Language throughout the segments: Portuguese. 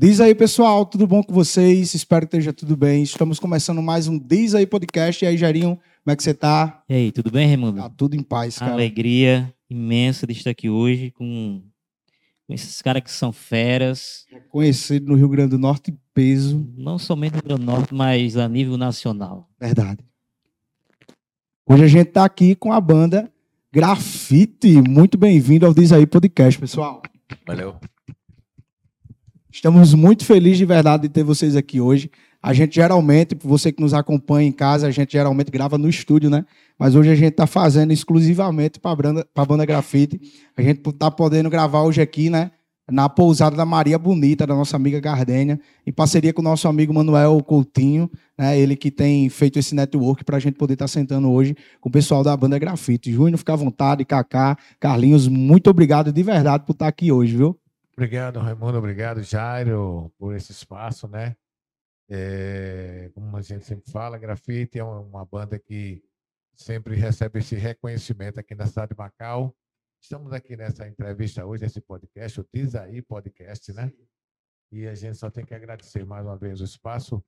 Diz aí, pessoal, tudo bom com vocês? Espero que esteja tudo bem. Estamos começando mais um Diz aí Podcast. E aí, Jarinho, como é que você tá? E aí, tudo bem, Raimundo? Tá tudo em paz, cara. Alegria imensa de estar aqui hoje com, com esses caras que são feras. Conhecido no Rio Grande do Norte em peso. Não somente no Rio Grande do Norte, mas a nível nacional. Verdade. Hoje a gente tá aqui com a banda Grafite. Muito bem-vindo ao Diz aí Podcast, pessoal. Valeu. Estamos muito felizes de verdade de ter vocês aqui hoje. A gente geralmente, você que nos acompanha em casa, a gente geralmente grava no estúdio, né? Mas hoje a gente está fazendo exclusivamente para a banda, Grafite. A gente está podendo gravar hoje aqui, né? Na pousada da Maria Bonita, da nossa amiga Gardênia, em parceria com o nosso amigo Manuel Coutinho, né? Ele que tem feito esse network para a gente poder estar tá sentando hoje com o pessoal da banda Grafite. Júnior, fica à vontade, Kaká, Carlinhos, muito obrigado de verdade por estar tá aqui hoje, viu? Obrigado, Raimundo. Obrigado, Jairo, por esse espaço, né? É, como a gente sempre fala, Grafite é uma banda que sempre recebe esse reconhecimento aqui na cidade de Macau. Estamos aqui nessa entrevista hoje, esse podcast, o Diz Aí Podcast, né? E a gente só tem que agradecer mais uma vez o espaço.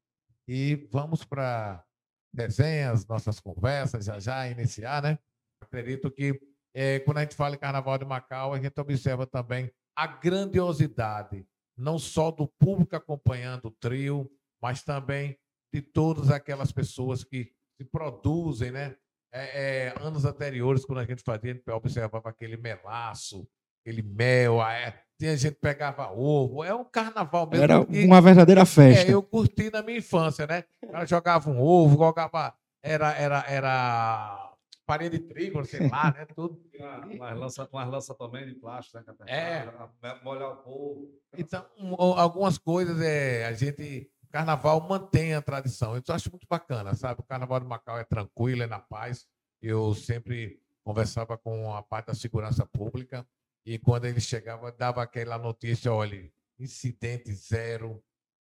E vamos para desenhas, nossas conversas, já já iniciar, né? Acredito que é, quando a gente fala em Carnaval de Macau, a gente observa também a grandiosidade, não só do público acompanhando o trio, mas também de todas aquelas pessoas que se produzem, né? É, é, anos anteriores, quando a gente fazia, a gente observava aquele melaço, aquele mel, é, tinha gente que pegava ovo, é um carnaval mesmo. Era uma verdadeira festa. É, eu curti na minha infância, né? Ela jogava um ovo, jogava. Era, era, era farinha de trigo, sei lá, né? Tudo. Umas lanças lança também de plástico, né? É. Molhar o povo. Então, algumas coisas é, a gente. Carnaval mantém a tradição. Eu acho muito bacana, sabe? O Carnaval de Macau é tranquilo, é na paz. Eu sempre conversava com a parte da segurança pública e quando ele chegava, dava aquela notícia, olha, incidente zero,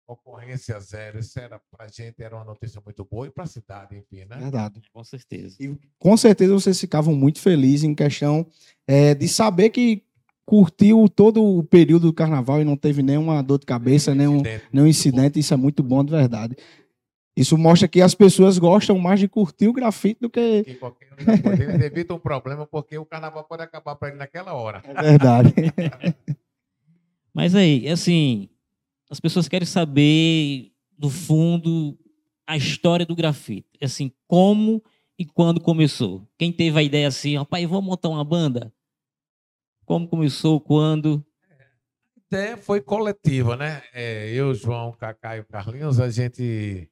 ocorrência zero. Isso era para a gente era uma notícia muito boa e para a cidade, enfim, né? Verdade. Com certeza. E com certeza vocês ficavam muito felizes em questão é, de saber que curtiu todo o período do carnaval e não teve nenhuma dor de cabeça, nenhum incidente. nenhum incidente. Isso é muito bom de verdade. Isso mostra que as pessoas gostam mais de curtir o grafite do que. que qualquer eles evitam um problema porque o carnaval pode acabar para ele naquela hora. É verdade. Mas aí, assim, as pessoas querem saber, no fundo, a história do grafite. Assim, como e quando começou. Quem teve a ideia assim, rapaz, vamos montar uma banda? Como começou, quando? A ideia foi coletiva, né? É, eu, João, Cacá e o Carlinhos, a gente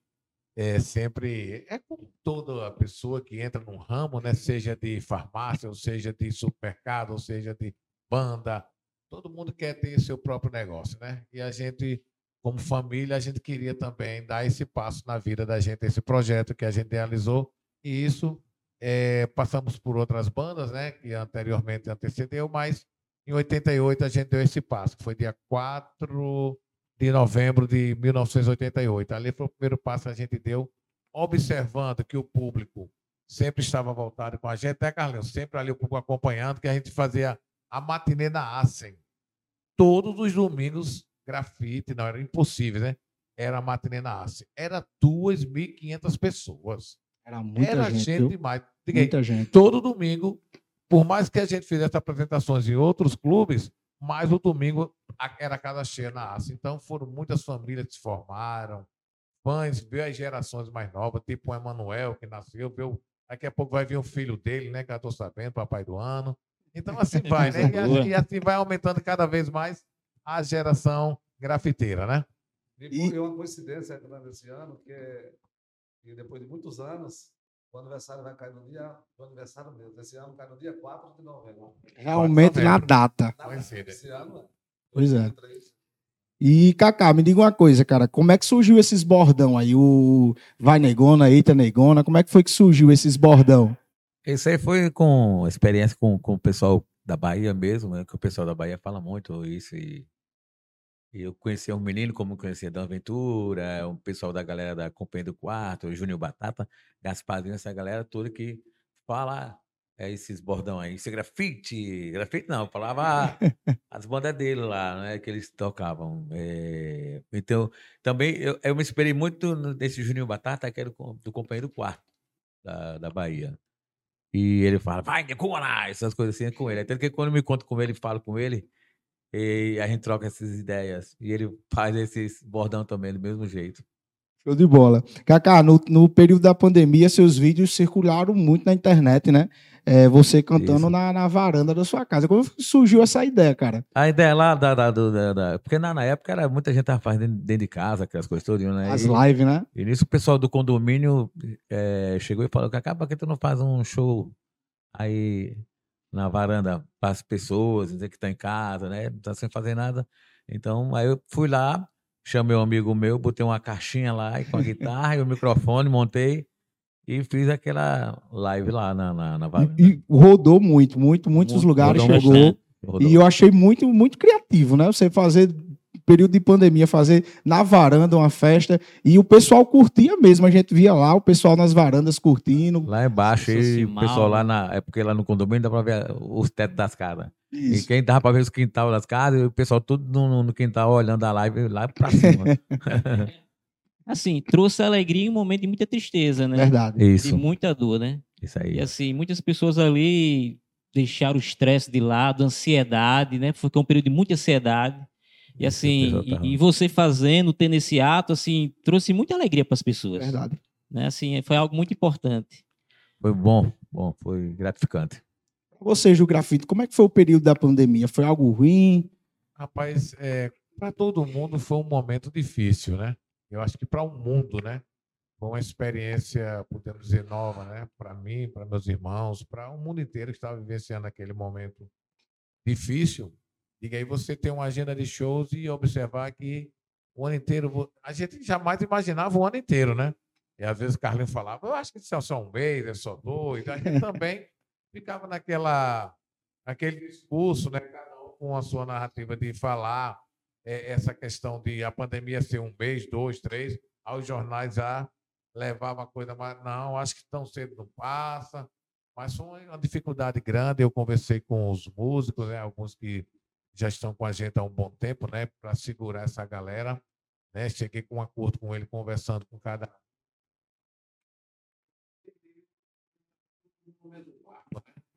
é sempre é como toda pessoa que entra num ramo, né? Seja de farmácia, ou seja de supermercado, ou seja de banda, todo mundo quer ter seu próprio negócio, né? E a gente, como família, a gente queria também dar esse passo na vida da gente, esse projeto que a gente realizou. E isso é, passamos por outras bandas, né? Que anteriormente antecedeu, mas em 88 a gente deu esse passo, que foi dia 4 de novembro de 1988. Ali foi o primeiro passo que a gente deu, observando que o público sempre estava voltado com a gente, né, Carlinhos? Sempre ali o público acompanhando, que a gente fazia a matinê na Assen todos os domingos grafite, não era impossível, né? Era a matinê na Ace. Era 2.500 pessoas. Era muita era gente. gente demais. muita gente. Todo domingo, por mais que a gente fizesse apresentações em outros clubes, mas o domingo era casa cheia na Ace. Então foram muitas famílias que se formaram, fãs, veio as gerações mais novas, tipo o Emanuel, que nasceu, viu, daqui a pouco vai vir o filho dele, né? Que eu estou sabendo, papai do ano. Então assim vai, né? E, assim, e assim vai aumentando cada vez mais a geração grafiteira, né? E, e uma coincidência desse ano, que, que depois de muitos anos, o aniversário vai cair no dia. O aniversário mesmo. Esse ano cai no dia 4 de novembro. Realmente na data. Esse ano. Pois é. E, Cacá, me diga uma coisa, cara. Como é que surgiu esses bordão aí? O Vai Negona, Eita Negona, como é que foi que surgiu esses bordão? Isso aí foi com experiência com, com o pessoal da Bahia mesmo, né? Que o pessoal da Bahia fala muito isso. E eu conhecia um menino como conhecia Dan Ventura, o pessoal da galera da Companhia do Quarto, o Júnior Batata, Gasparzinho, essa galera toda que fala é, esses bordão aí. Isso é grafite. Grafite não, falava as bandas dele lá, né? Que eles tocavam. É, Então, também eu, eu me esperei muito nesse Juninho Batata, que era do, do companheiro quarto da, da Bahia. E ele fala, vai, decorar, essas coisas assim é com ele. Até que quando eu me encontro com ele falo com ele, e a gente troca essas ideias. E ele faz esses bordão também do mesmo jeito. Show de bola. Kaká, no, no período da pandemia, seus vídeos circularam muito na internet, né? É, você cantando na, na varanda da sua casa. Como surgiu essa ideia, cara? A ideia lá da. da, da- da- porque na, na época era muita gente tava fazendo dentro de casa, aquelas coisas todas, né? As lives, né? E nisso o pessoal do condomínio eh, chegou e falou: Cacá, por que tu não faz um show aí na varanda para as pessoas, dizer que tá em casa, né? Não tá sem fazer nada. Então, aí eu fui lá, chamei um amigo meu, botei uma caixinha lá e com a guitarra e o microfone, montei e fiz aquela live lá na, na, na varanda. E, e rodou muito, muito, muitos Muito, lugares rodou chegou. bastante. Rodou. E eu achei muito, muito criativo, né? Você fazer período de pandemia, fazer na varanda uma festa e o pessoal curtia mesmo. A gente via lá o pessoal nas varandas curtindo. Lá embaixo, e o pessoal lá na. É porque lá no condomínio dá pra ver os tetos das casas. E Isso. quem dava pra ver os quintal das casas, e o pessoal tudo no, no quintal olhando a live lá pra cima. Assim, trouxe alegria em um momento de muita tristeza, né? Verdade. De Isso, muita dor, né? isso aí. E assim, muitas pessoas ali deixaram o estresse de lado, a ansiedade, né? Foi um período de muita ansiedade. E Isso, assim, e, e você fazendo, tendo esse ato, assim, trouxe muita alegria para as pessoas. Verdade. Né? Assim, foi algo muito importante. Foi bom, bom, foi gratificante. Você, Ju Grafite, como é que foi o período da pandemia? Foi algo ruim? Rapaz, é, para todo mundo foi um momento difícil, né? Eu acho que para o mundo, né? Foi uma experiência, podemos dizer, nova, né? Para mim, para meus irmãos, para o mundo inteiro que estava vivenciando aquele momento difícil. E aí você tem uma agenda de shows e observar que o ano inteiro. A gente jamais imaginava o ano inteiro, né? E às vezes o Carlinhos falava, eu acho que isso é só um mês, é só dois. A gente também ficava naquela, naquele discurso, né? Cada um com a sua narrativa de falar eh, essa questão de a pandemia ser um mês, dois, três. Aos jornais já levava a coisa, mas não, acho que tão cedo não passa. Mas foi uma dificuldade grande. Eu conversei com os músicos, né? Alguns que já estão com a gente há um bom tempo, né? Para segurar essa galera. Né? Cheguei com um acordo com ele, conversando com cada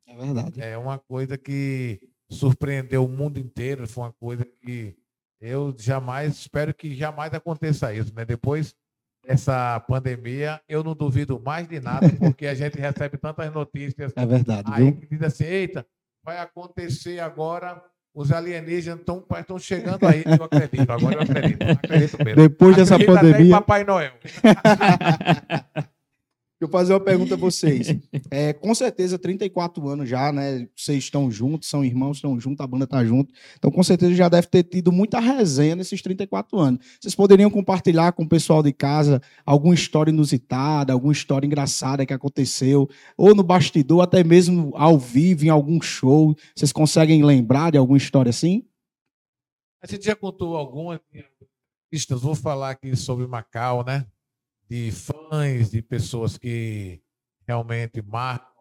É verdade. É uma coisa que surpreendeu o mundo inteiro. Foi uma coisa que eu jamais, espero que jamais aconteça isso, né? Depois dessa pandemia, eu não duvido mais de nada, porque a gente recebe tantas notícias É verdade, aí viu? que diz assim, eita, vai acontecer agora, os alienígenas estão chegando aí. Eu acredito, agora eu acredito, acredito mesmo. Depois dessa Acredito até em pandemia, Papai Noel. Deixa eu fazer uma pergunta a vocês. É, com certeza, 34 anos já, né? Vocês estão juntos, são irmãos, estão juntos, a banda tá junto. Então, com certeza, já deve ter tido muita resenha nesses 34 anos. Vocês poderiam compartilhar com o pessoal de casa alguma história inusitada, alguma história engraçada que aconteceu, ou no bastidor, até mesmo ao vivo, em algum show. Vocês conseguem lembrar de alguma história assim? A gente já contou algumas pistas. Vou falar aqui sobre Macau, né? De fãs, de pessoas que realmente marcam,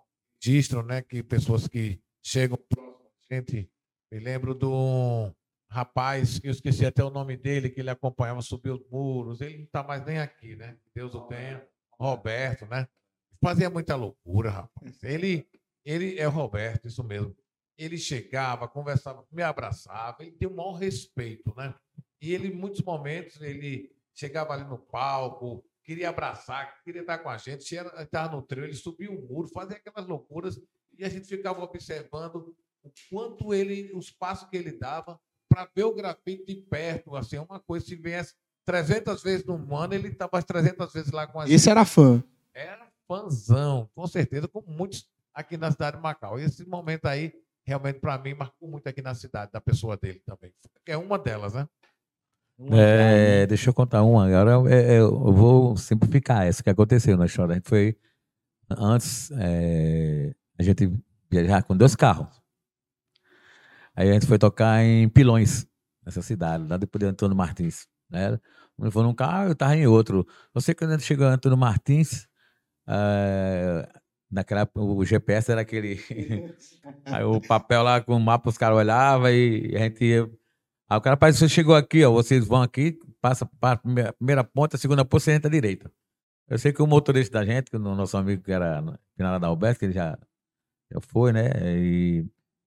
registram, né? Que pessoas que chegam próximo a gente. Me lembro de um rapaz, que eu esqueci até o nome dele, que ele acompanhava subir os muros. Ele não está mais nem aqui, né? Deus o tenha. Roberto, né? Fazia muita loucura, rapaz. Ele, ele é o Roberto, isso mesmo ele chegava, conversava, me abraçava, ele tem o maior respeito, né? E ele, em muitos momentos, ele chegava ali no palco, queria abraçar, queria estar com a gente, estava no trio, ele subia o muro, fazia aquelas loucuras, e a gente ficava observando o quanto ele, os passos que ele dava para ver o grafite de perto, assim, uma coisa, se viesse 300 vezes no ano, ele estava 300 vezes lá com a gente Esse era fã. era fãzão, com certeza, como muitos aqui na cidade de Macau. Esse momento aí, realmente, para mim, marcou muito aqui na cidade, da pessoa dele também. Que é uma delas, né? Uma É, deixa eu contar uma. Agora é, é, eu vou simplificar essa que aconteceu na história. A gente foi antes é, a gente viajar com dois carros. Aí a gente foi tocar em Pilões, nessa cidade, lá depois de Antônio Martins. Né? Um foi num carro, eu estava em outro. Eu sei que quando a gente chegou em Antônio Martins, naquela o GPS era aquele. aí o papel lá com o mapa os caras olhavam e a gente ia Aí o cara, rapaz, você chegou aqui, ó, vocês vão aqui, passa para a primeira, ponta, a segunda ponta, você entra à direita. Eu sei que o motorista da gente, que o nosso amigo que era na final da Alberto, que ele já, já foi, né? E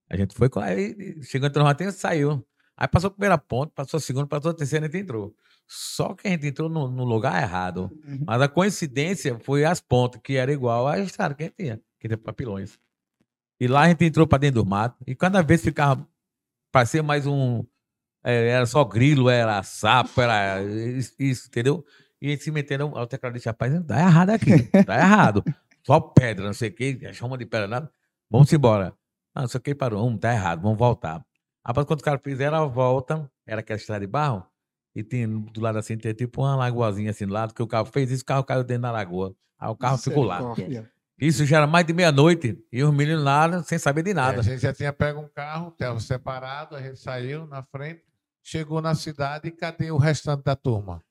a gente foi, com- aí chegou entrou no ratinho e saiu. Aí passou a primeira ponta, passou a segunda, passou a terceira, a gente entrou. Só que a gente entrou no, no lugar errado. Mas a coincidência foi as pontas, que era igual à estrada que a gente tinha, que era papilões. E lá a gente entrou para dentro do mato, e cada vez ficava, parecia mais um. É, era só grilo, era sapo, era isso, isso, entendeu? E gente se metendo, ao teclado disse, rapaz, tá errado aqui, tá errado. Só pedra, não sei o quê, chama de pedra, nada. Vamos embora. Não, não sei o que, parou, um, tá errado, vamos voltar. Rapaz, quando os caras fizeram a volta, era aquela estrada de barro, e tinha do lado assim, tinha tipo uma lagoazinha assim do lado, que o carro fez isso, o carro caiu dentro da lagoa. Aí o carro ficou lá. Isso já era mais de meia-noite, e os meninos lá, sem saber de É, nada. a gente já tinha pego um carro, estava separado, a gente saiu na frente, chegou na cidade e cadê o restante da turma?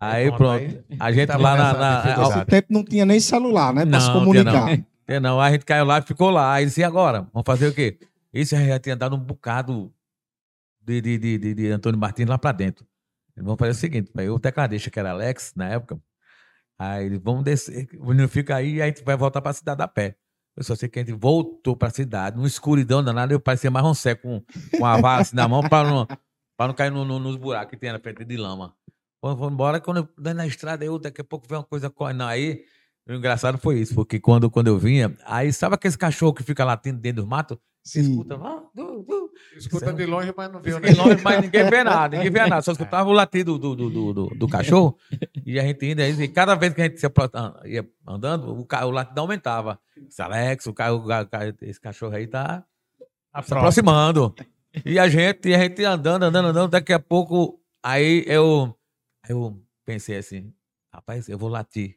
Aí pronto, aí. a gente Tava lá na... na-. Nesse tempo não tinha nem celular, né? Pra se Não, tinha comunicar. É, não, a gente caiu lá e ficou lá. Aí disse, e agora? Vamos fazer o quê? Isso já tinha dado um bocado de, de, de, de, de Antônio Martins lá pra dentro. Vamos fazer o seguinte, o tecladista, que era Alex, na época, aí ele, vamos descer, o menino fica aí e a gente vai voltar pra cidade a pé. Eu só sei que a gente voltou pra cidade, numa escuridão danada, eu parecia mais um seco com, com a vara assim na mão pra não, pra não cair no- no- nos buracos que tem na frente de lama. Vamos embora, quando eu na estrada, eu daqui a pouco vem uma coisa correndo. Aí, o engraçado foi isso, porque quando, quando eu vinha, aí sabe aquele cachorro que fica latindo dentro do mato? Você Sim. escuta, "Ah, du, du", Escuta de longe, mas não viu, né? de longe, mas ninguém vê nada, ninguém vê nada, só escutava o latido do, do, do, do, do cachorro, e a gente indo, aí, e cada vez que a gente se ia andando, o, o latido aumentava. Esse Alex, o, ca- esse cachorro aí tá se aproximando. E a gente, e a gente andando, andando, andando, daqui a pouco, aí eu, aí eu pensei assim, rapaz, eu vou latir.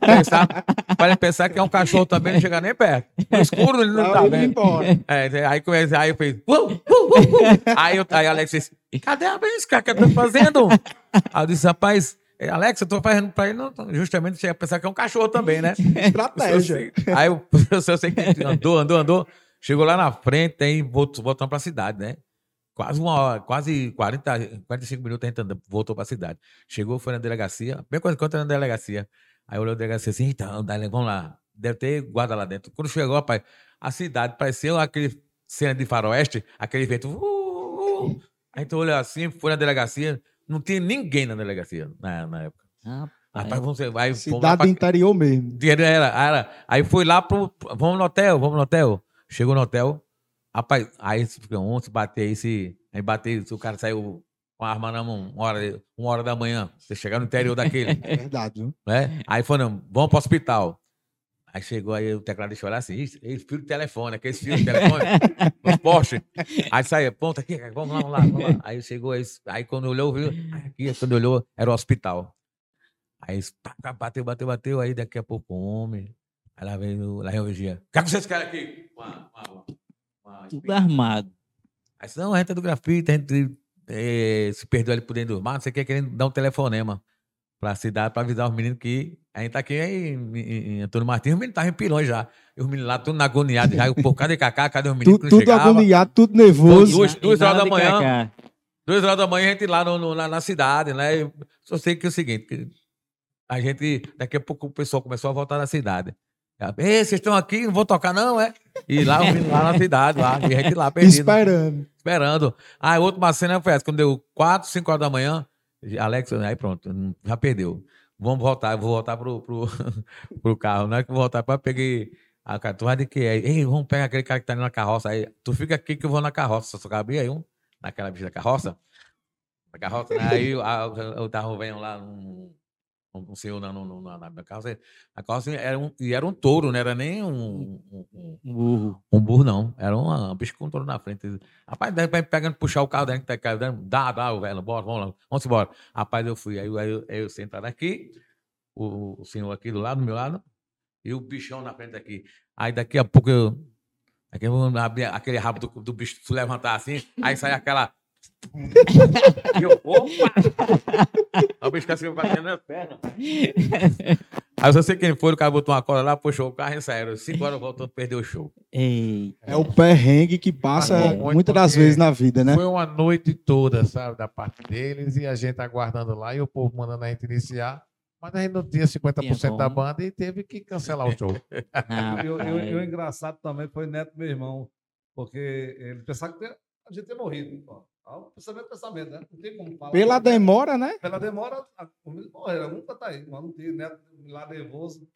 pensar, para pensar que é um cachorro também, não chegar nem perto. No escuro ele não tá ele vendo. É, aí, comecei, aí eu fiz. "Uh, uh, uh, uh." Aí, eu, aí Alex disse: Cadê a cara? O que eu tô fazendo? Aí eu disse: Rapaz, eh, Alex, eu tô fazendo pra ele, não, justamente chega a pensar que é um cachorro também, né? Estratégia. Aí eu, eu sei que andou, andou, andou. Chegou lá na frente, aí voltamos pra cidade, né? Quase uma hora, quase 40, 45 minutos a gente andou, voltou pra cidade. Chegou, foi na delegacia, a primeira coisa que na delegacia. Aí olhou a delegacia assim, então, dale, vamos lá. Deve ter guarda lá dentro. Quando chegou, rapaz, a cidade parecia aquele cena de faroeste, aquele vento. Uh, uh. A gente olhou assim, foi na delegacia, não tinha ninguém na delegacia na, na época. Rapaz, vamos, aí, Cidade pra- do interior mesmo. Era, era. Aí fui lá pro. Vamos no hotel, vamos no hotel. Chegou no hotel. Rapaz, aí fica um, se bater aí, se. Aí bater, se o cara saiu com a arma na mão, uma hora, uma hora da manhã, você chegar no interior daquele, É verdade, viu? né? Aí não, vamos pro hospital. Aí chegou aí o tecladista olhar assim, "Ih, esse fio de telefone, aquele fio de telefone, os postes. Aí saía, ponta aqui, vamos lá, vamos lá, vamos lá. Aí chegou, aí, aí quando olhou, viu, aqui, quando olhou, era o hospital. Aí pá, pá, bateu, bateu, bateu, aí daqui a pouco, homem. Aí lá veio, lá o. O que é que vocês querem aqui? Uma, uma, uma, Tudo armado. Aí disse, não, a gente é do grafite, a gente eh, se perdeu ali por dentro do mato, você quer querendo dar um telefonema pra cidade, pra avisar os meninos que a gente tá aqui em, em, em Antônio Martins, os meninos estavam em pilões já. E os meninos lá, tudo na agoniado já. Pô, cadê Cacá? Cadê os meninos Tu- que não tudo chegavam? agoniado, tudo nervoso. duas, duas horas da manhã. cacá. Duas horas da manhã a gente lá no, no- na, na cidade, né? Eu só sei que é o seguinte, que a gente, daqui a pouco o pessoal começou a voltar na cidade. Ei, vocês estão aqui, não vou tocar não, é? E lá, lá na cidade, lá, e a gente lá perdido, Esperando. esperando. Ah, a última cena foi essa, quando deu 4, 5 horas da manhã, Alex, aí pronto, já perdeu. Vamos voltar, eu vou voltar pro, pro, pro carro, não é que eu vou voltar para peguei a cara, tu vai de que é? Ei, vamos pegar aquele cara que tá ali na carroça aí, tu fica aqui que eu vou na carroça, só cabia aí um, naquela bicha da carroça, na carroça, né? aí a- o tava vendo lá um, um senhor na, na, na, na carroça, a carroça era um, e era um touro, não era nem um- um- um, Um burro. um burro, não. Era uma, um bicho com um touro na frente. Rapaz, repente pegando, puxar o carro dentro, tá dando, dá, dá, o velho, bora, vamos lá, vamos embora. Rapaz, eu fui. Aí, eu- aí, eu- eu sentado aqui, o, o senhor aqui do lado, do meu lado, e o bichão na frente aqui. Aí daqui a pouco eu. Aqui aquele rabo do, do bicho se levantar assim, aí sai aquela. E eu, opa! Aí o bicho assim, batendo nas pernas. Aí eu só sei quem foi, o cara botou uma corda lá, puxou o carro e saíram. Cinco horas voltando, perdeu o show. É o perrengue que passa muito muitas das vezes na vida, né? Foi uma noite toda, sabe, da parte deles, e a gente aguardando lá, e o povo mandando a gente iniciar. Mas a gente não tinha 50% da como. banda e teve que cancelar o show. E o, e engraçado também foi Neto, meu irmão, porque ele pensava que tinha- a gente tinha morrido. Ó. Ó, O pensamento, né? Não tem como falar. Pela demora, né? Pela demora, a- menino morreu, nunca tá aí, mas não tinha Neto lá nervoso.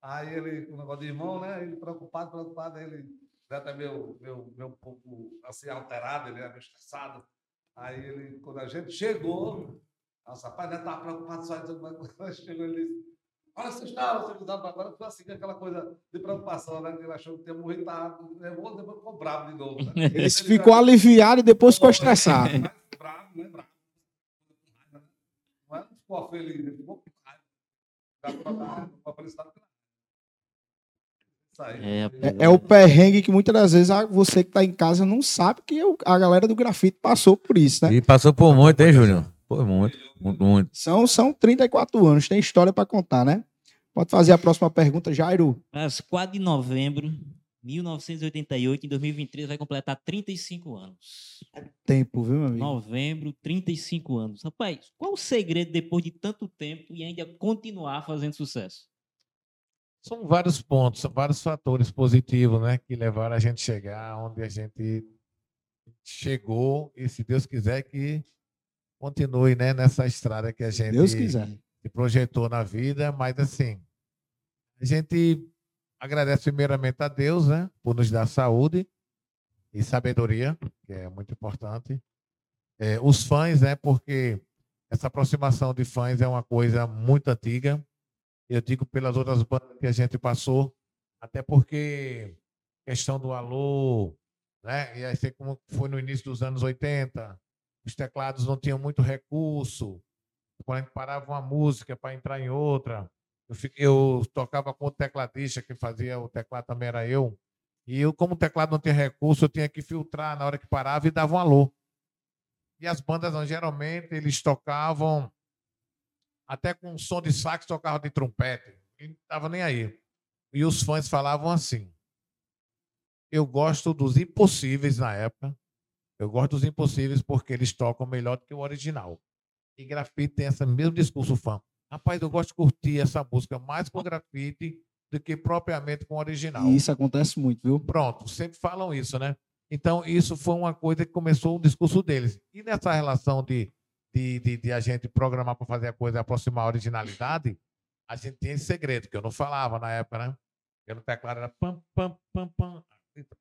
Aí ele, o negócio de irmão, né? Ele preocupado, preocupado, ele Neto é meu, meu, meu um pouco assim, alterado, ele é meio estressado. Aí ele, quando a gente chegou, nossa, rapaz, Neto estava preocupado só, quando chegou, ele disse. Olha, vocês estavam, vocês estavam agora, foi assim, aquela coisa de preocupação, né? Que ele achou que tinha morrido, estava nervoso, depois ficou bravo de novo. Né? Ele ficou aliviado e depois ficou estressado. Mais bravo, né? Bravo. Não é? Ficou feliz, ele ficou. Ficou. É. É, é o perrengue que muitas das vezes a- você que tá em casa não sabe que a galera do grafite passou por isso, né? E passou por muito, hein, Júnior? Por muito, muito, muito. São, são 34 anos, tem história para contar, né? Pode fazer a próxima pergunta, Jairo. Mas 4 de novembro de 1988, em 2023, vai completar 35 anos. Tempo, viu, meu amigo? Novembro, 35 anos. Rapaz, qual o segredo depois de tanto tempo e ainda continuar fazendo sucesso? São vários pontos, são vários fatores positivos, né? Que levaram a gente chegar onde a gente chegou e, se Deus quiser, que continue né, nessa estrada que a gente Deus quiser. se projetou na vida, mas assim, a gente agradece primeiramente a Deus, né, por nos dar saúde e sabedoria, que é muito importante. É, os fãs, né, porque essa aproximação de fãs é uma coisa muito antiga. Eu digo pelas outras bandas que a gente passou, até porque questão do alô, né, e aí como foi no início dos anos 80, os teclados não tinham muito recurso, quando a gente parava uma música para entrar em outra, eu, eu tocava com o tecladista que fazia o teclado também era eu. E eu, como o teclado não tinha recurso, eu tinha que filtrar na hora que parava e dava um alô. E as bandas, não, geralmente, eles tocavam até com som de sax, tocavam de trompete. E não estava nem aí. E os fãs falavam assim: Eu gosto dos impossíveis na época. Eu gosto dos impossíveis porque eles tocam melhor do que o original. E grafite tem esse mesmo discurso fã. Rapaz, eu gosto de curtir essa música mais com grafite do que propriamente com o original. E isso acontece muito, viu? Pronto, sempre falam isso, né? Então, isso foi uma coisa que começou o discurso deles. E nessa relação de, de, de, de a gente programar para fazer a coisa e aproximar a originalidade, a gente tinha esse segredo, que eu não falava na época, né? No teclado era pam, pam, pam, pam,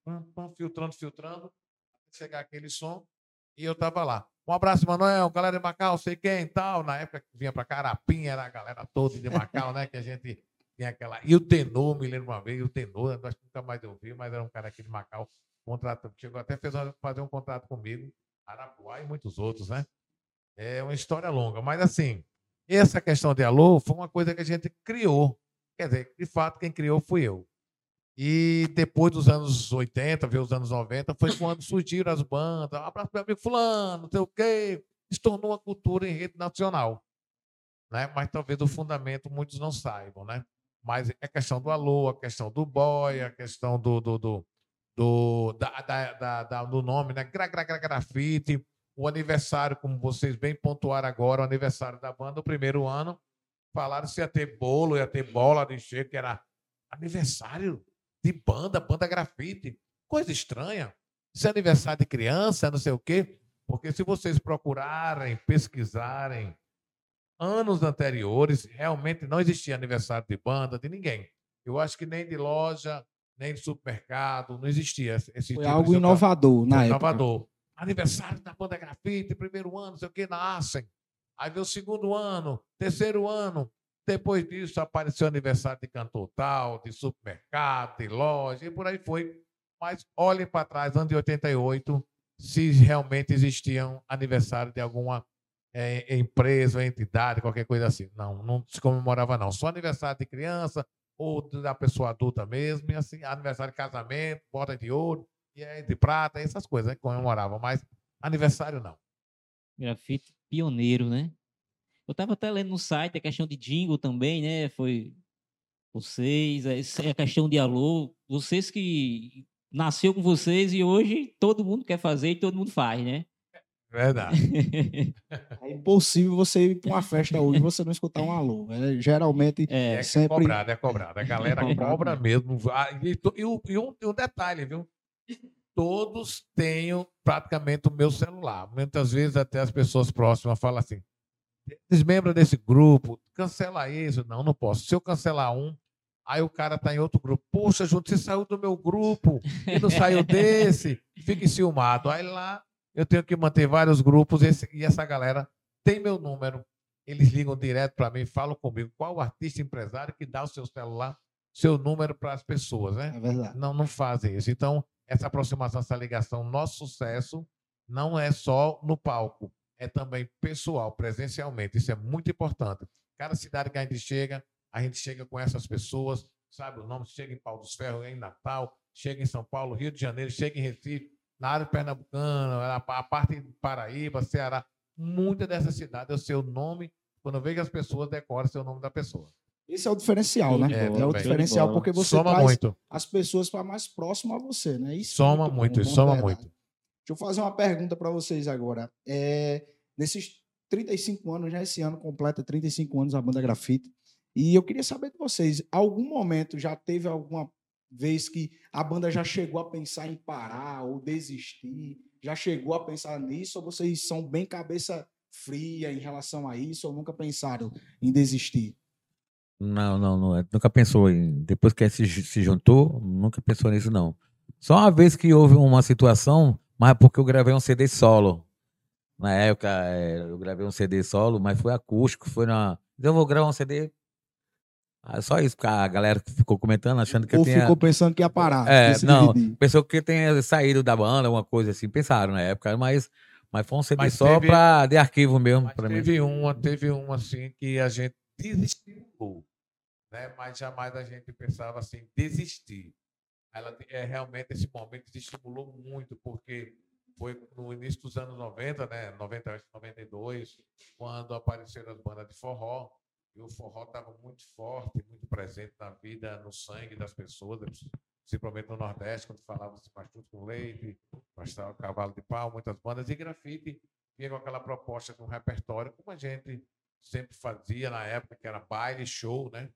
pam, pam, filtrando, filtrando, chegar aquele som, e eu tava lá. Um abraço, Manuel, galera de Macau, sei quem tal. Na época que vinha para Carapinha, era a galera toda de Macau, né? Que a gente tinha aquela. E o tenor, me lembro uma vez, o tenor, acho que nunca mais eu vi, mas era um cara aqui de Macau, contrato, chegou até fez fazer um contrato comigo, Arapuá e muitos outros, né? É uma história longa, mas assim, essa questão de alô foi uma coisa que a gente criou. Quer dizer, de fato, quem criou fui eu. E depois dos anos 80, veio os anos 90, foi quando surgiram as bandas. Abraço para meu amigo Fulano, não sei o quê. Se tornou uma cultura em rede nacional. Né? Mas talvez o fundamento muitos não saibam, né? Mas é questão do alô, a questão do boy, a questão do, do, do, do, da, da, da- da- do nome, né? Gra, gra, gra, grafite, o aniversário, como vocês bem pontuaram agora, o aniversário da banda, o primeiro ano, falaram se ia ter bolo, ia ter bola de encher, que era aniversário de banda, banda grafite. Coisa estranha. Isso é aniversário de criança, não sei o quê. Porque se vocês procurarem, pesquisarem, anos anteriores, realmente não existia aniversário de banda de ninguém. Eu acho que nem de loja, nem de supermercado, não existia esse Foi tipo algo de inovador na foi época. inovador. Aniversário da banda grafite, primeiro ano, não sei o que, na Assen. Aí veio o segundo ano, terceiro ano. Depois disso apareceu aniversário de cantor tal, de supermercado, de loja, e por aí foi. Mas olhem para trás, ano de 88, se realmente existiam aniversário de alguma eh, empresa, entidade, qualquer coisa assim. Não, não se comemorava, não. Só aniversário de criança, ou da pessoa adulta mesmo, e assim, aniversário de casamento, boda de ouro, e de prata, essas coisas, né? Comemoravam, mas aniversário não. Grafite pioneiro, né? Eu estava até lendo no site a questão de jingle também, né? Foi vocês, essa- a questão de alô, vocês que nasceu com vocês e hoje todo mundo quer fazer e todo mundo faz, né? Verdade. É impossível você ir para uma festa hoje e você não escutar um alô. É, geralmente, É, É sempre. cobrado, é cobrado. A galera cobrado cobra mesmo. Ah, E, e, o- e um, e um detalhe, viu? Todos têm praticamente o meu celular. Muitas vezes até as pessoas próximas falam assim: desmembra desse grupo, cancela isso. Não, não posso. Se eu cancelar um, aí o cara tá em outro grupo. Poxa, Junto, você saiu do meu grupo e não saiu desse. Fica enciumado. Aí lá eu tenho que manter vários grupos esse- e essa galera tem meu número. Eles ligam direto para mim, falam comigo qual o artista empresário que dá o seu celular, seu número para as pessoas, né? É verdade. Não, não fazem isso. Então, essa aproximação, essa ligação, nosso sucesso não é só no palco, é também pessoal, presencialmente. Isso é muito importante. Cada cidade que a gente chega, a gente chega com essas pessoas, sabe o nome? Chega em Pau dos Ferros, em Natal, chega em São Paulo, Rio de Janeiro, chega em Recife, na área pernambucana, a parte de Paraíba, Ceará. Muita dessa cidade é o seu nome. Quando eu vejo as pessoas, decora seu nome da pessoa. Esse é o diferencial, né? É, bola, o diferencial porque você Soma traz muito. as pessoas para mais próximo a você, né? Isso é Soma muito, bom, soma verdade. muito. Deixa eu fazer uma pergunta para vocês agora. É, nesses 35 anos, já esse ano completa 35 anos a banda Grafite. E eu queria saber de vocês, algum momento já teve alguma vez que a banda já chegou a pensar em parar ou desistir? Já chegou a pensar nisso? Ou vocês são bem cabeça fria em relação a isso? Ou nunca pensaram em desistir? Não, não, não. é- Nunca pensou em. Depois que se, se juntou, nunca pensou nisso, não. Só uma vez que houve uma situação, mas é porque eu gravei um CD solo. Na época, é, eu gravei um CD solo, mas foi acústico, foi na. Eu vou gravar um CD. Ah, só isso, porque a galera ficou comentando, achando que eu ou tinha. ficou pensando que ia parar? É, não. dividir? Pensou que eu tinha saído da banda, alguma coisa assim. Pensaram na época, mas, mas foi um CD Mas só teve- pra, de arquivo mesmo. Mas Pra mim. teve uma, teve uma assim que a gente desestimulou, né? Mas jamais a gente pensava assim desistir. Ela é realmente esse momento desestimulou muito porque foi no início dos anos 90, né? 90, 92, quando apareceram as bandas de forró. E o forró estava muito forte, muito presente na vida, no sangue das pessoas, principalmente no Nordeste, quando falava-se machuto com leite, bastava cavalo de pau, muitas bandas, e grafite vinha com aquela proposta de um repertório, como a gente sempre fazia na época, que era baile, show, né?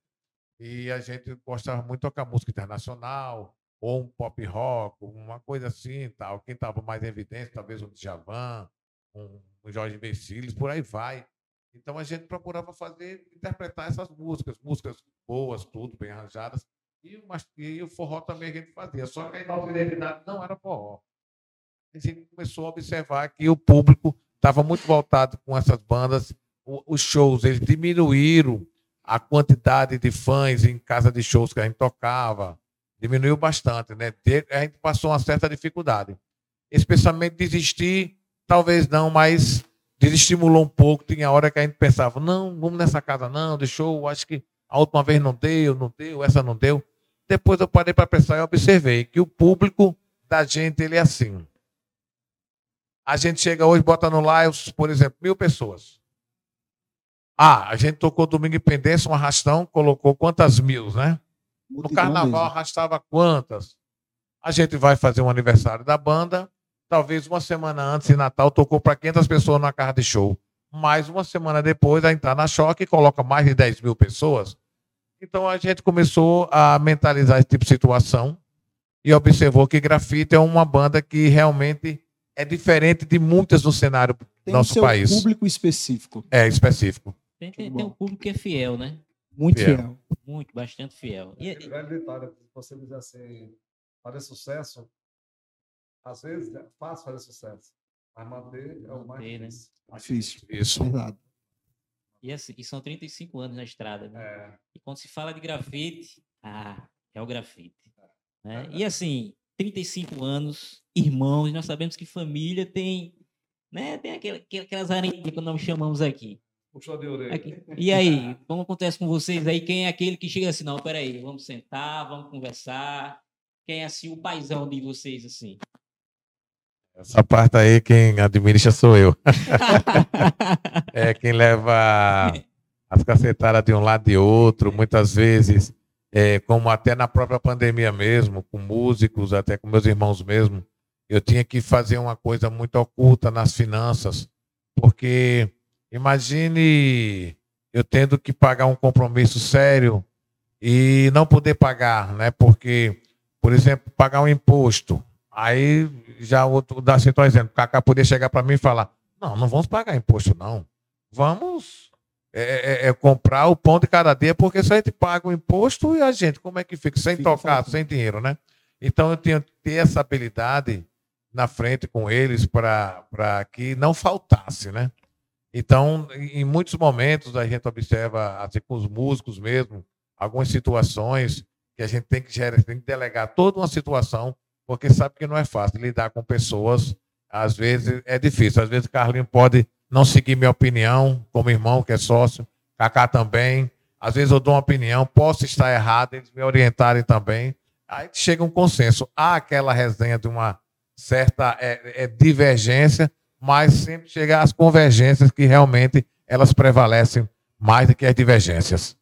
E a gente gostava muito de tocar música internacional, ou um pop rock, uma coisa assim tal. Quem estava mais em evidência, talvez um Djavan, um, Jorge Vecilis, por aí vai. Então a gente procurava fazer, interpretar essas músicas, músicas boas, tudo, bem arranjadas. E e o forró também a gente fazia. Só que a nossa não era forró. A gente começou a observar que o público estava muito voltado com essas bandas. Os shows, eles diminuíram a quantidade de fãs em casa de shows que a gente tocava. Diminuiu bastante, né? A gente passou uma certa dificuldade. Esse pensamento de desistir, talvez não, mas desestimulou um pouco. Tinha hora que a gente pensava, não, vamos nessa casa não, deixou, acho que a última vez não deu, não deu, essa não deu. Depois eu parei para pensar e observei que o público da gente, ele é assim. A gente chega hoje, bota no live, por exemplo, mil pessoas. Ah, a gente tocou Domingo Independência, um arrastão, colocou quantas mil, né? No carnaval mesmo. arrastava quantas? A gente vai fazer um aniversário da banda, talvez uma semana antes de Natal tocou para 500 pessoas na casa de show. Mais uma semana depois, a gente está na choque e coloca mais de 10 mil pessoas. Então a gente começou a mentalizar esse tipo de situação e observou que Grafite é uma banda que realmente é diferente de muitas no cenário Tem nosso seu país. público específico. é específico. Tem, tem, tem um público que é fiel, né? Muito Fiel. fiel. Muito, bastante fiel. E, velho ditado, se você dizer assim, fazer sucesso, às vezes é fácil fazer sucesso, mas manter é o mais Manter, né? difícil. Difícil. Isso. Verdade. e, assim, e são 35 anos na estrada, né? É, E quando se fala de grafite, ah, é o grafite. né? E assim, 35 anos, irmãos, nós sabemos que família tem, né, tem aquela- aquela- aquelas arenhas que nós chamamos aqui. Puxou de orelha. Aqui. E aí, como acontece com vocês aí? Quem é aquele que chega assim, não, peraí, vamos sentar, vamos conversar. Quem é assim o paizão de vocês, assim? Essa parte aí, quem administra sou eu. É quem leva as cacetadas de um lado e outro, muitas vezes é, como até na própria pandemia mesmo, com músicos, até com meus irmãos mesmo, eu tinha que fazer uma coisa muito oculta nas finanças, porque imagine eu tendo que pagar um compromisso sério e não poder pagar, né? Porque, por exemplo, pagar um imposto. Aí já outro dá assim, exemplo, o Cacá poder chegar para mim e falar: não, não vamos pagar imposto, não. Vamos é, é, é, comprar o pão de cada dia, porque se a gente paga o imposto e a gente, como é que fica? Sem fica tocar, sem dinheiro, né? Então eu tinha que ter essa habilidade na frente com eles para que não faltasse, né? Então, em muitos momentos a gente observa, assim, com os músicos mesmo, algumas situações que a gente tem que gerar, tem que delegar toda uma situação, porque sabe que não é fácil lidar com pessoas. Às vezes é difícil. Às vezes o Carlinho pode não seguir minha opinião, como irmão que é sócio, Cacá também. Às vezes eu dou uma opinião, posso estar errado, eles me orientarem também. Aí chega um consenso. Há aquela resenha de uma certa é, é, divergência, mas sempre chega às convergências que realmente elas prevalecem mais do que as divergências.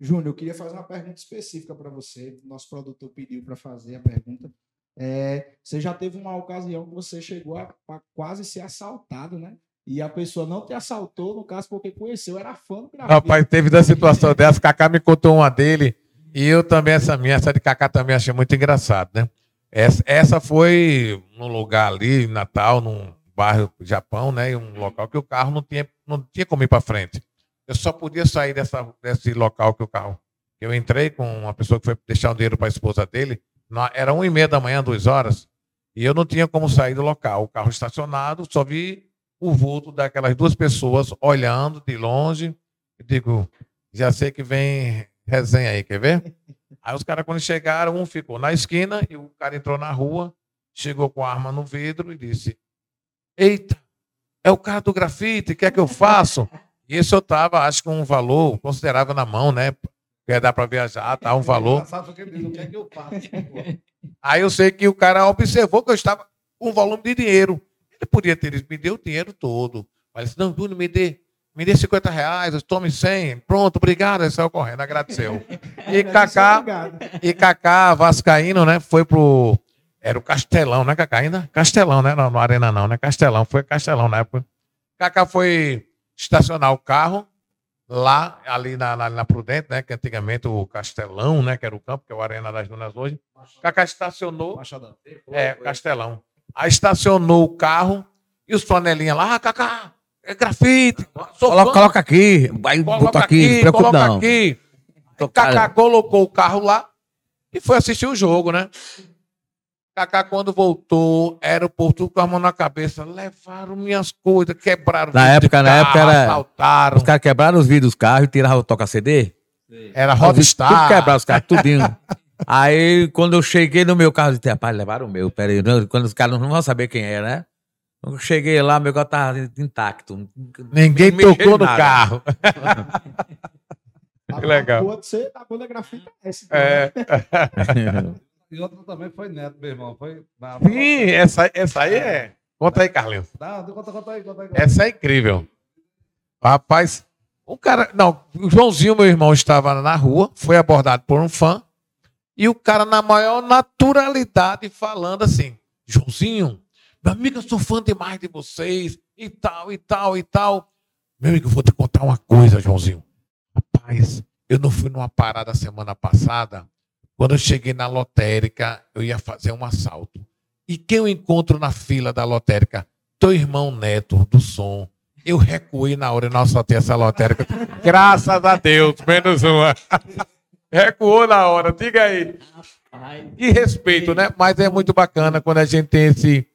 Júnior, eu queria fazer uma pergunta específica para você. Nosso produtor pediu para fazer a pergunta. É, você já teve uma ocasião que você chegou a, a, quase ser assaltado, né? E a pessoa não te assaltou, no caso, porque conheceu, era fã do grafite. Rapaz, teve da situação dessa, Cacá me contou uma dele, e eu também, essa minha, essa de Cacá também achei muito engraçado, né? Essa, essa foi num lugar ali, em Natal, num bairro Japão, né? Um local que o carro não tinha, não tinha como ir para frente. Eu só podia sair dessa, desse local que o carro. Eu entrei com uma pessoa que foi deixar um dinheiro para a esposa dele. Era uma e meia da manhã, duas horas, e eu não tinha como sair do local. O carro estacionado, só vi o vulto daquelas duas pessoas olhando de longe. Eu digo, já sei que vem resenha aí, quer ver? Aí os caras, quando chegaram, um ficou na esquina e o cara entrou na rua, chegou com a arma no vidro e disse: Eita, é o cara do grafite, o que é que eu faço? E isso eu estava, acho que um valor considerável na mão, né? Quer dar para viajar, tá um valor. Aí eu sei que o cara observou que eu estava com um volume de dinheiro. Ele podia ter, me deu o dinheiro todo. Mas não, Júnior, me dê, me dê 50 reais, tome 100. Pronto, obrigado. Ele saiu correndo, agradeceu. E Cacá, e Cacá Vascaíno, né? Foi pro. Era o Castelão, né, Cacá? Ainda? Castelão, né? Não, no Arena não, né? Castelão. Foi Castelão na época. Cacá foi estacionar o carro lá, ali na, na, na Prudente, né? Que antigamente o Castelão, né? Que era o campo, que é o Arena das Dunas hoje. Cacá estacionou. Machadão. É, Castelão. Aí estacionou o carro e os flanelinhas lá, ah, Cacá, é grafite. Coloca, coloca, aqui, vai botar aqui, aqui coloca não. aqui. Cacá colocou o carro lá e foi assistir o jogo, né? Cacá, quando voltou, era o tudo com a mão na cabeça. Levaram minhas coisas, quebraram na época, carro, Na época, era. Assaltaram. Os caras quebraram os vidros dos carros e tiraram o toca-CD. Era Rodstar. Tudo quebraram os carros, tudinho. Aí, quando eu cheguei no meu carro, eu disse, rapaz, levaram o meu. Peraí, quando os caras não vão saber quem era, né? Eu cheguei lá, meu carro estava intacto. Ninguém tocou no carro. que legal. Pode ser da banda grafita esse. É. E outra também foi Neto, meu irmão. Foi na... Sim, essa, essa aí é. Conta aí, Carlinhos. Não, conta, conta aí, conta aí. Essa é incrível. Rapaz, o cara. Não, o Joãozinho, meu irmão, estava na rua, foi abordado por um fã, e o cara, na maior naturalidade, falando assim: Joãozinho, meu amigo, eu sou fã demais de vocês, e tal, e tal, e tal. Meu amigo, eu vou te contar uma coisa, Joãozinho. Rapaz, eu não fui numa parada semana passada quando eu cheguei na lotérica, eu ia fazer um assalto. E quem eu encontro na fila da lotérica? Teu irmão Neto, do som. Eu recuei na hora e não assaltei essa lotérica. Graças a Deus, menos uma. Recuou na hora, diga aí. E respeito, né? Mas é muito bacana quando a gente tem esse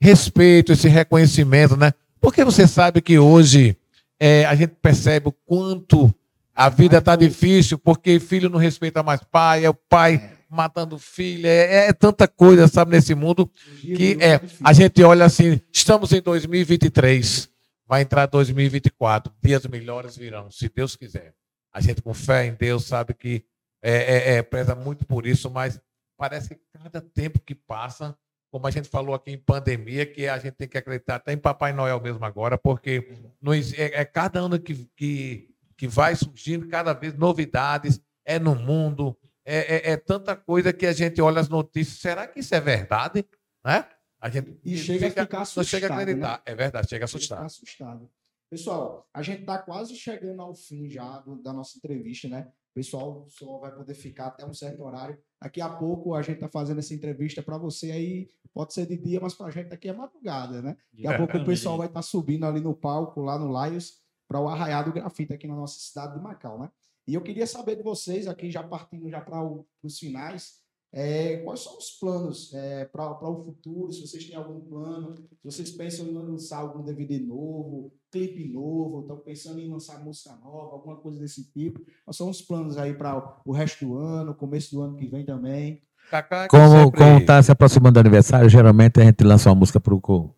respeito, esse reconhecimento, né? Porque você sabe que hoje é, a gente percebe o quanto a vida está difícil porque filho não respeita mais pai, é o pai é. matando filho, é, é, tanta coisa, sabe, nesse mundo que é. A gente olha assim, estamos em 2023, vai entrar 2024, dias melhores virão, se Deus quiser. A gente com fé em Deus sabe que é, é, é preza muito por isso, mas parece que cada tempo que passa, como a gente falou aqui em pandemia, que a gente tem que acreditar até em Papai Noel mesmo agora, porque não, é, é cada ano que, que que vai surgindo cada vez novidades, é no mundo, é, é, é tanta coisa que a gente olha as notícias. Será que isso é verdade? Né? A gente E chega a ficar assustado, chega a acreditar. né? É verdade, chega a Você assustar. tá assustado. Pessoal, a gente está quase chegando ao fim já do- da nossa entrevista, né? O pessoal só vai poder ficar até um certo horário. Daqui a pouco a gente está fazendo essa entrevista para você aí, pode ser de dia, mas para a gente aqui é madrugada, né? Daqui a pouco o pessoal vai estar subindo ali no palco, lá no Laios, para o arraial do grafite aqui na nossa cidade de Macau, né? E eu queria saber de vocês, aqui já partindo já para os finais, é, quais são os planos para o futuro? Se vocês têm algum plano, se vocês pensam em lançar algum DVD novo, clipe novo, estão pensando em lançar música nova, alguma coisa desse tipo. Quais são os planos aí para o resto do ano, começo do ano que vem também? Cacá, Como está se aproximando do aniversário, geralmente a gente lança uma música co-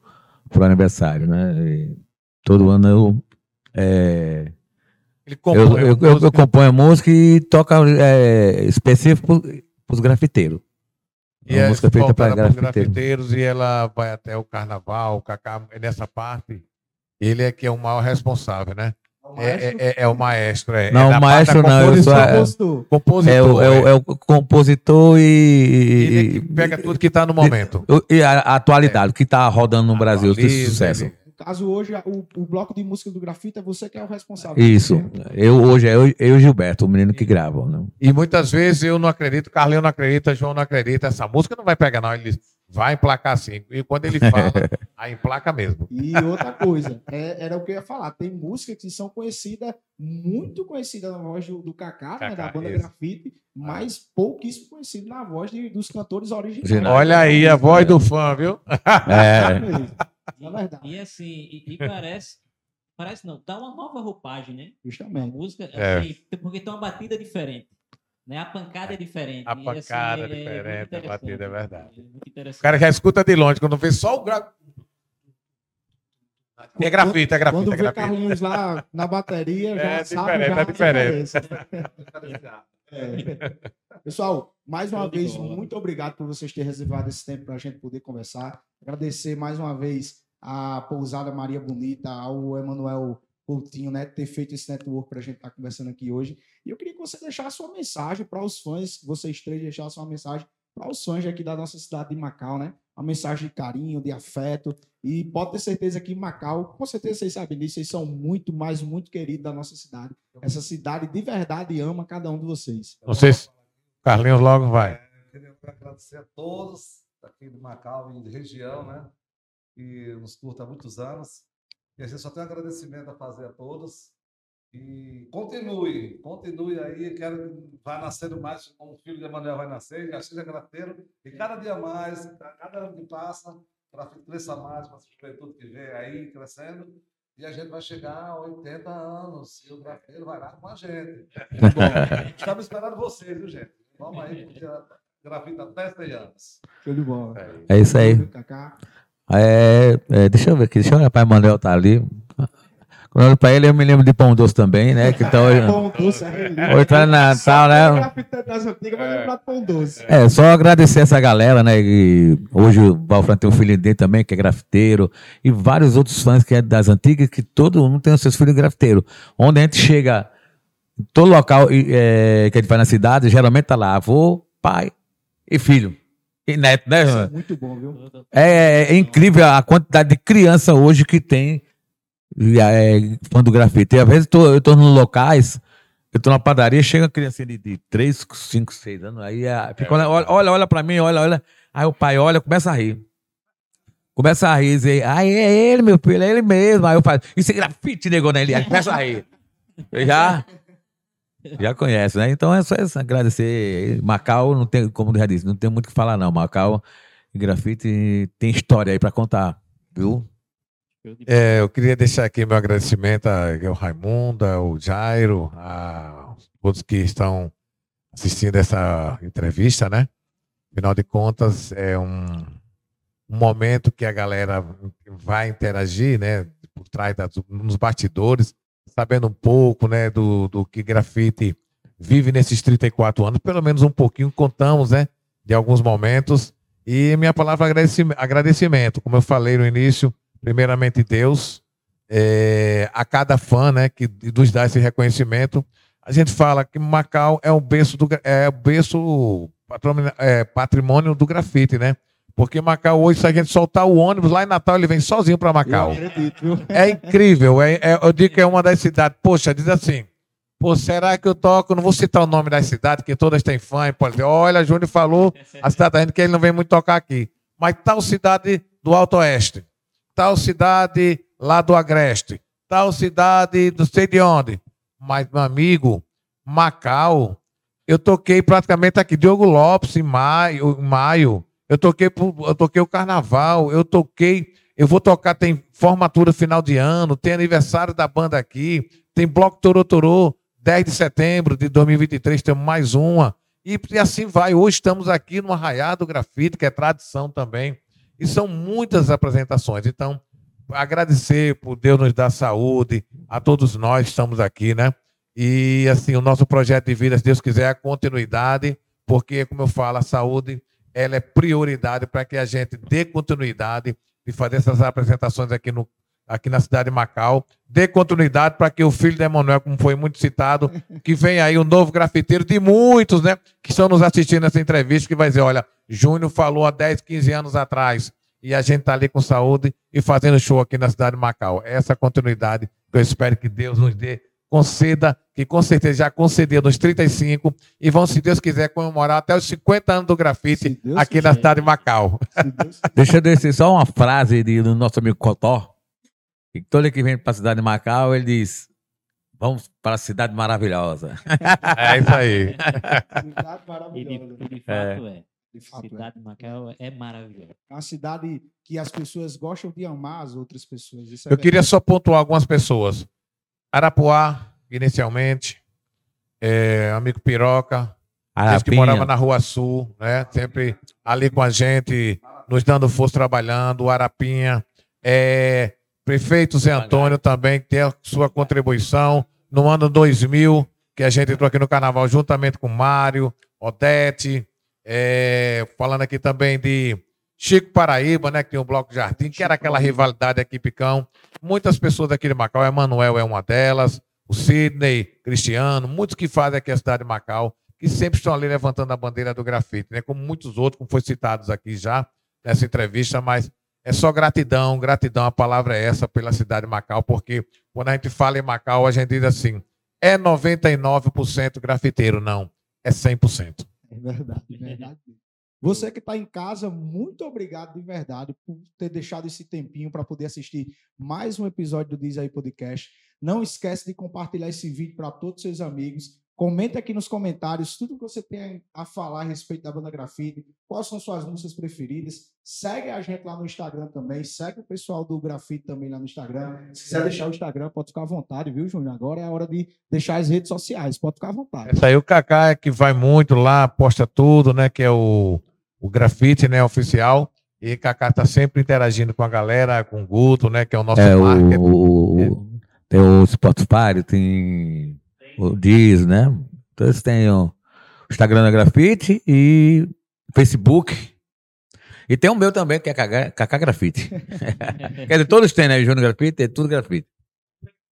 pro aniversário, né? E todo ano eu, é, ele eu, compõe eu, eu- eu música. componho a música e toca é, específico para os grafiteiros. E uma é música feita para voltada pros grafiteiro. grafiteiros e ela vai até o carnaval, o Cacá, nessa parte, ele é que é o maior responsável, né? O É, maestro? é- é- é o maestro. É, Não, é o maestro não, eu sou a- Compositor. compositor. É o, é o- é o compositor e, Ele é e- que pega tudo que está no momento. e a, a atualidade, o que está rodando no Brasil, de sucesso. ele- caso, hoje, o, o bloco de música do grafite é você que é o responsável. Isso. Eu hoje é eu, eu e Gilberto, o menino que grava. Né? E muitas vezes eu não acredito, Carlinhos não acredita, João não acredita, essa música não vai pegar, não. Ele vai emplacar sim. E quando ele fala, aí emplaca mesmo. E outra coisa, é- era o que eu ia falar. Tem músicas que são conhecidas, muito conhecidas na voz do, do Kaká, né, da banda isso. Grafite, mas pouquíssimo conhecido na voz de- dos cantores originais. Olha aí a voz do fã, viu? É, mesmo. É verdade, E assim, e, e parece, parece não, dá uma nova roupagem, né? A justamente. música, É. assim, porque tem uma batida diferente. Né? A pancada é diferente. A e, pancada é muito diferente, a batida é verdade. É muito interessante. O cara já escuta de longe, quando vê só o gra... É grafite, é grafite, Quando é vê grafite. Carlinhos lá na bateria, já É sabe diferente, já é a diferente. É. Pessoal, mais uma vez, bola. muito obrigado por vocês terem reservado esse tempo para a gente poder conversar. Agradecer mais uma vez a Pousada Maria Bonita, ao Emanuel Coutinho, né, ter feito esse network para a gente estar conversando aqui hoje. E eu queria que você deixasse sua mensagem para os fãs, vocês três deixassem uma mensagem para os fãs aqui da nossa cidade de Macau, né? Uma mensagem de carinho, de afeto. E pode ter certeza que em Macau, com certeza vocês sabem disso, vocês são muito, mais muito queridos da nossa cidade. Essa cidade de verdade ama cada um de vocês. Não sei se Carlinhos logo vai. É, queria agradecer a todos aqui de Macau e de região, né? Que nos curta há muitos anos. E a gente só tem um agradecimento a fazer a todos. E continue, continue aí. Quero que vá nascendo mais, como o filho de Emanuel vai nascer, já seja grafeiro. E cada dia mais, cada ano que passa, para cresça mais, para essa juventude que vem aí crescendo. E a gente vai chegar a 80 anos. E o grafeiro vai lá com a gente. Bom, estamos esperando vocês, viu, gente? Vamos aí, porque a grafita até 100 anos. Show de bola. é isso aí. Kaká. É, é, deixa eu ver aqui, deixa eu olhar para Emanuel tá ali. Quando eu olho para ele, eu me lembro de Pão Doce também, né? Que tá hoje, Pão doce, é relíquia. hoje tá na Natal, né? Das antigas, vai lembrar de pão doce. É, só agradecer essa galera, né? E hoje o Valfran tem um filho dele também, que é grafiteiro, e vários outros fãs que é das antigas, que todo mundo tem os seus filhos grafiteiros. Onde a gente chega, em todo local é, que a gente vai na cidade, geralmente tá lá avô, pai e filho. E neto, né? Isso é muito bom, viu? É, é incrível a quantidade de criança hoje que tem é, fã do grafite. Às vezes eu tô nos locais, eu tô na padaria, chega uma criança de, de 3, 5, 6 anos, aí a- fica, olha, olha, olha, pra mim, olha, olha. Aí o pai olha, começa a rir. Começa a rir, dizer, ah, é ele, meu filho, é ele mesmo. Aí eu falo, isso é grafite, negou nele. Aí começa a rir. Já, já conhece, né? Então é só isso, agradecer. Macau, não tem, como eu já disse, não tem muito o que falar, não. Macau, grafite tem história aí pra contar, viu? É, eu queria deixar aqui meu agradecimento ao Raimundo, ao Jairo, a todos que estão assistindo essa entrevista, né? Afinal de contas, é um, um momento que a galera vai interagir, né? Por trás das, nos bastidores, sabendo um pouco, né? Do, do que grafite vive nesses 34 anos, pelo menos um pouquinho, contamos, né? De alguns momentos. E minha palavra é agradecimento, como eu falei no início, primeiramente Deus, é, a cada fã, né, que nos dá esse reconhecimento. A gente fala que Macau é o berço do é o berço patrimônio, é, patrimônio do grafite, né? Porque Macau hoje, se a gente soltar o ônibus lá em Natal, ele vem sozinho para Macau. É incrível. É, é- eu digo que é uma das cidades. Poxa, diz assim. Pô, será que eu toco? Não vou citar o nome da cidade, que todas têm fã. e Pode dizer, olha, Júnior falou, a cidade da gente que ele não vem muito tocar aqui. Mas tal cidade do Alto Oeste, tal cidade lá do Agreste, tal cidade do sei de onde. Mas, meu amigo, Macau, eu toquei praticamente aqui, Diogo Lopes, em maio, em maio. Eu toquei, eu toquei o carnaval, eu toquei. Eu vou tocar, tem formatura final de ano, tem aniversário da banda aqui, tem Bloco Torotorô, 10 de setembro de 2023, temos mais uma. E, e assim vai. Hoje estamos aqui no Arraiado do Grafite, que é tradição também. E são muitas apresentações. Então, agradecer por Deus nos dar saúde, a todos nós estamos aqui, né? E assim, o nosso projeto de vida, se Deus quiser, é a continuidade, porque, como eu falo, a saúde ela é prioridade para que a gente dê continuidade e fazer essas apresentações aqui, no, aqui na cidade de Macau. Dê continuidade para que o filho de Emanuel, como foi muito citado, que vem aí o novo grafiteiro de muitos, né? Que estão nos assistindo nessa entrevista, que vai dizer: olha, Júnior falou há 10, 15 anos atrás, e a gente está ali com saúde e fazendo show aqui na cidade de Macau. Essa continuidade que eu espero que Deus nos dê, conceda, que com certeza já concedeu nos 35, e vão, se Deus quiser, comemorar até os 50 anos do grafite aqui na quiser. cidade de Macau. Deixa eu descer só uma frase de- do nosso amigo Cotó. Que todo ele que vem para a cidade de Macau, ele diz: Vamos para a cidade maravilhosa. É isso aí. cidade E de, maravilhosa. e de fato é. De A fato, é. cidade de Macau é maravilhosa. É uma cidade que as pessoas gostam de amar as outras pessoas. Isso é Eu queria só pontuar algumas pessoas. Arapuá, inicialmente, é, amigo Piroca, que morava na Rua Sul, né? Sempre ali com a gente, nos dando força trabalhando, o Arapinha, é, prefeito Zé Antônio também, que tem a sua contribuição. No ano 2000, que a gente entrou aqui no Carnaval juntamente com Mário, Odete, é, falando aqui também de Chico Paraíba, né? Que tem o Bloco Jardim, que era aquela rivalidade aqui, Picão. Muitas pessoas aqui de Macau, Emanuel é uma delas, o Sidney, Cristiano, muitos que fazem aqui a cidade de Macau que sempre estão ali levantando a bandeira do grafite, né? Como muitos outros, como foi citados aqui já nessa entrevista, mas é só gratidão, gratidão, a palavra é essa pela cidade de Macau, porque quando a gente fala em Macau, a gente diz assim, é 99% grafiteiro, não, é 100%. É verdade, é verdade. Você que está em casa, muito obrigado de verdade por ter deixado esse tempinho para poder assistir mais um episódio do Diz Aí Podcast. Não esquece de compartilhar esse vídeo para todos os seus amigos. Comenta aqui nos comentários tudo que você tem a falar a respeito da banda grafite, quais são suas músicas preferidas. Segue a gente lá no Instagram também, segue o pessoal do grafite também lá no Instagram. Se quiser deixar o Instagram, pode ficar à vontade, viu, Júnior? Agora é a hora de deixar as redes sociais, pode ficar à vontade. Essa aí o Kaká é que vai muito lá, posta tudo, né? Que é o, o grafite, né? Oficial. E Kaká tá sempre interagindo com a galera, com o Guto, né? Que é o nosso É, marketing. o, o- tem o Spotify, tem o Diz, né? Então eles têm o Instagram da Grafite e Facebook. E tem o meu também, que é Kaká Kaká Grafite. Quer dizer, todos têm, né? Júnior Grafite, é tudo grafite.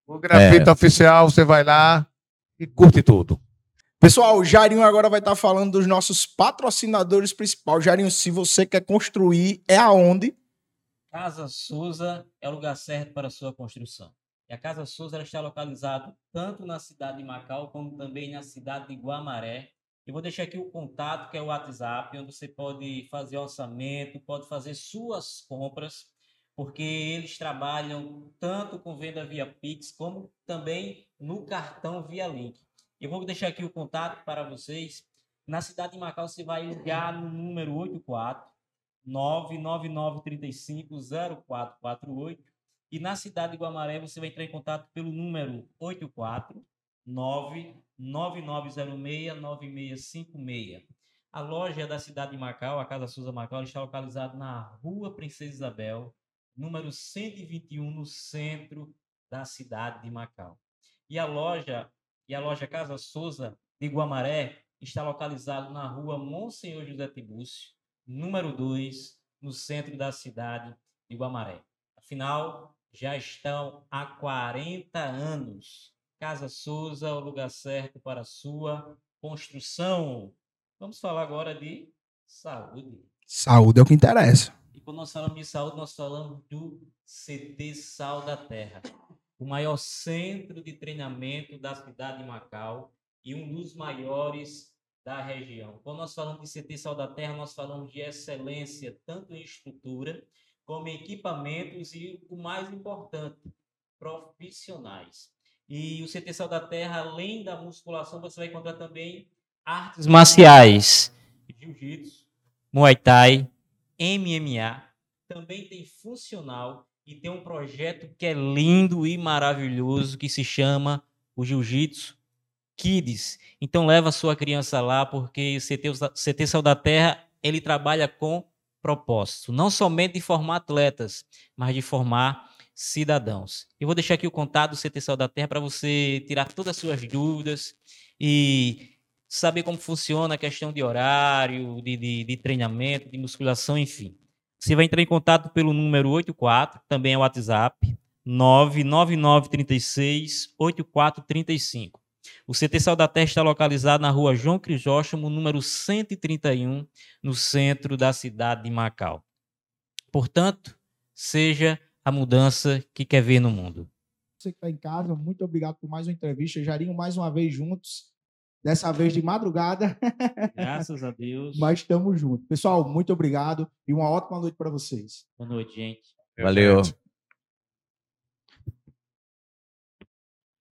O grafite oficial, você vai lá e curte tudo. Pessoal, o Jairinho agora vai estar falando dos nossos patrocinadores principais. Jairinho, se você quer construir, é aonde? Casa Souza é o lugar certo para a sua construção. E a Casa Souza está localizada tanto na cidade de Macau como também na cidade de Guamaré. Eu vou deixar aqui o contato, que é o WhatsApp, onde você pode fazer orçamento, pode fazer suas compras, porque eles trabalham tanto com venda via Pix, como também no cartão via Link. Eu vou deixar aqui o contato para vocês. Na cidade de Macau, você vai ligar no número 84 999350448 e na cidade de Guamaré você vai entrar em contato pelo número 84 999069656. A loja da cidade de Macau, a Casa Souza Macau, está localizada na Rua Princesa Isabel, número 121, no centro da cidade de Macau. E a loja, e a loja Casa Souza de Guamaré está localizada na Rua Monsenhor José Tibúcio, número 2, no centro da cidade de Guamaré. Afinal, já estão há 40 anos. Casa Souza, o lugar certo para a sua construção. Vamos falar agora de saúde. Saúde é o que interessa. E quando nós falamos de saúde, nós falamos do CT Sal da Terra, o maior centro de treinamento da cidade de Macau e um dos maiores da região. Quando nós falamos de CT Sal da Terra, nós falamos de excelência tanto em estrutura como equipamentos e o mais importante, profissionais. E o CT Sal da Terra, além da musculação, você vai encontrar também artes marciais, jiu-jitsu, muay thai, MMA, também tem funcional e tem um projeto que é lindo e maravilhoso que se chama o Jiu-Jitsu Kids. Então leva a sua criança lá porque o CT, CT Sal da Terra, ele trabalha com propósito, não somente de formar atletas, mas de formar cidadãos. Eu vou deixar aqui o contato do CT Sal da Terra para você tirar todas as suas dúvidas e saber como funciona a questão de horário, de, de, de treinamento, de musculação, enfim. Você vai entrar em contato pelo número 84, também é o WhatsApp, 99936 8435. O CT Sal da Terra está localizado na rua João Crisóstomo, número 131, no centro da cidade de Macau. Portanto, seja a mudança que quer ver no mundo. Você que está em casa, muito obrigado por mais uma entrevista. Jarinho, mais uma vez juntos. Dessa vez de madrugada. Graças a Deus. Mas estamos juntos. Pessoal, muito obrigado e uma ótima noite para vocês. Boa noite, gente. Valeu.